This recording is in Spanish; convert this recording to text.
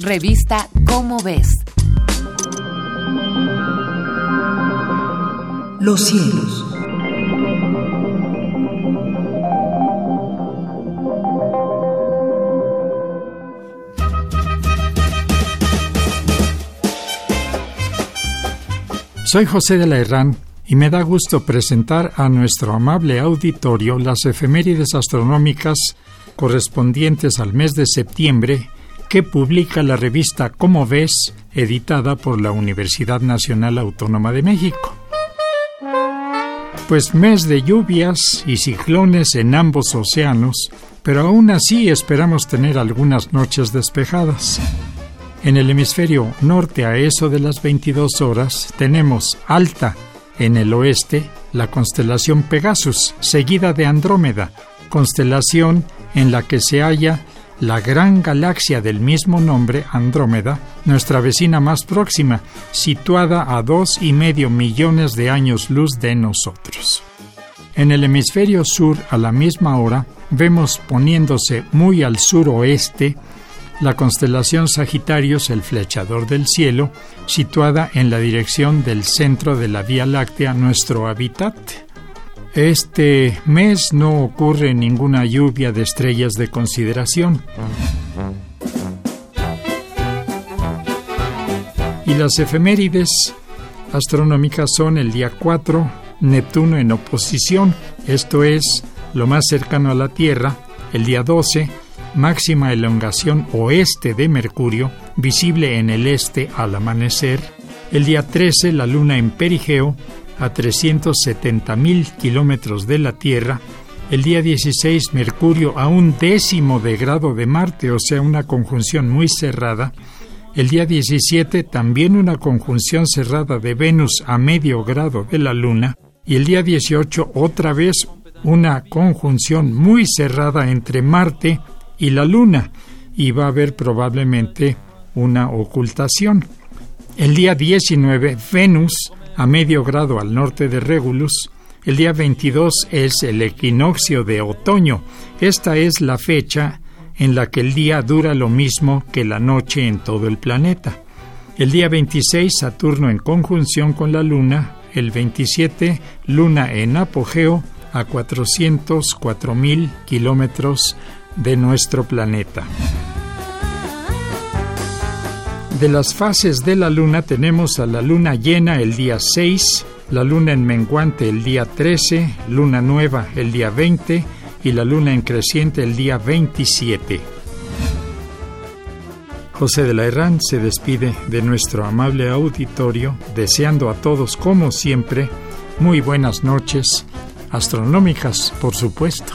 Revista Cómo ves. Los cielos. Soy José de la Herrán y me da gusto presentar a nuestro amable auditorio las efemérides astronómicas correspondientes al mes de septiembre que publica la revista Como ves, editada por la Universidad Nacional Autónoma de México. Pues mes de lluvias y ciclones en ambos océanos, pero aún así esperamos tener algunas noches despejadas. En el hemisferio norte a eso de las 22 horas tenemos Alta en el oeste la constelación Pegasus, seguida de Andrómeda, constelación en la que se halla la gran galaxia del mismo nombre, Andrómeda, nuestra vecina más próxima, situada a dos y medio millones de años luz de nosotros. En el hemisferio sur, a la misma hora, vemos poniéndose muy al suroeste la constelación Sagitarios, el flechador del cielo, situada en la dirección del centro de la Vía Láctea, nuestro hábitat. Este mes no ocurre ninguna lluvia de estrellas de consideración. Y las efemérides astronómicas son el día 4, Neptuno en oposición, esto es lo más cercano a la Tierra, el día 12, máxima elongación oeste de Mercurio, visible en el este al amanecer, el día 13 la luna en perigeo, a 370.000 kilómetros de la Tierra, el día 16 Mercurio a un décimo de grado de Marte, o sea, una conjunción muy cerrada, el día 17 también una conjunción cerrada de Venus a medio grado de la Luna, y el día 18 otra vez una conjunción muy cerrada entre Marte y la Luna, y va a haber probablemente una ocultación. El día 19 Venus a medio grado al norte de Regulus. El día 22 es el equinoccio de otoño. Esta es la fecha en la que el día dura lo mismo que la noche en todo el planeta. El día 26 Saturno en conjunción con la Luna. El 27 Luna en apogeo a 404 mil kilómetros de nuestro planeta. De las fases de la luna tenemos a la luna llena el día 6, la luna en menguante el día 13, luna nueva el día 20 y la luna en creciente el día 27. José de la Herrán se despide de nuestro amable auditorio, deseando a todos, como siempre, muy buenas noches, astronómicas, por supuesto.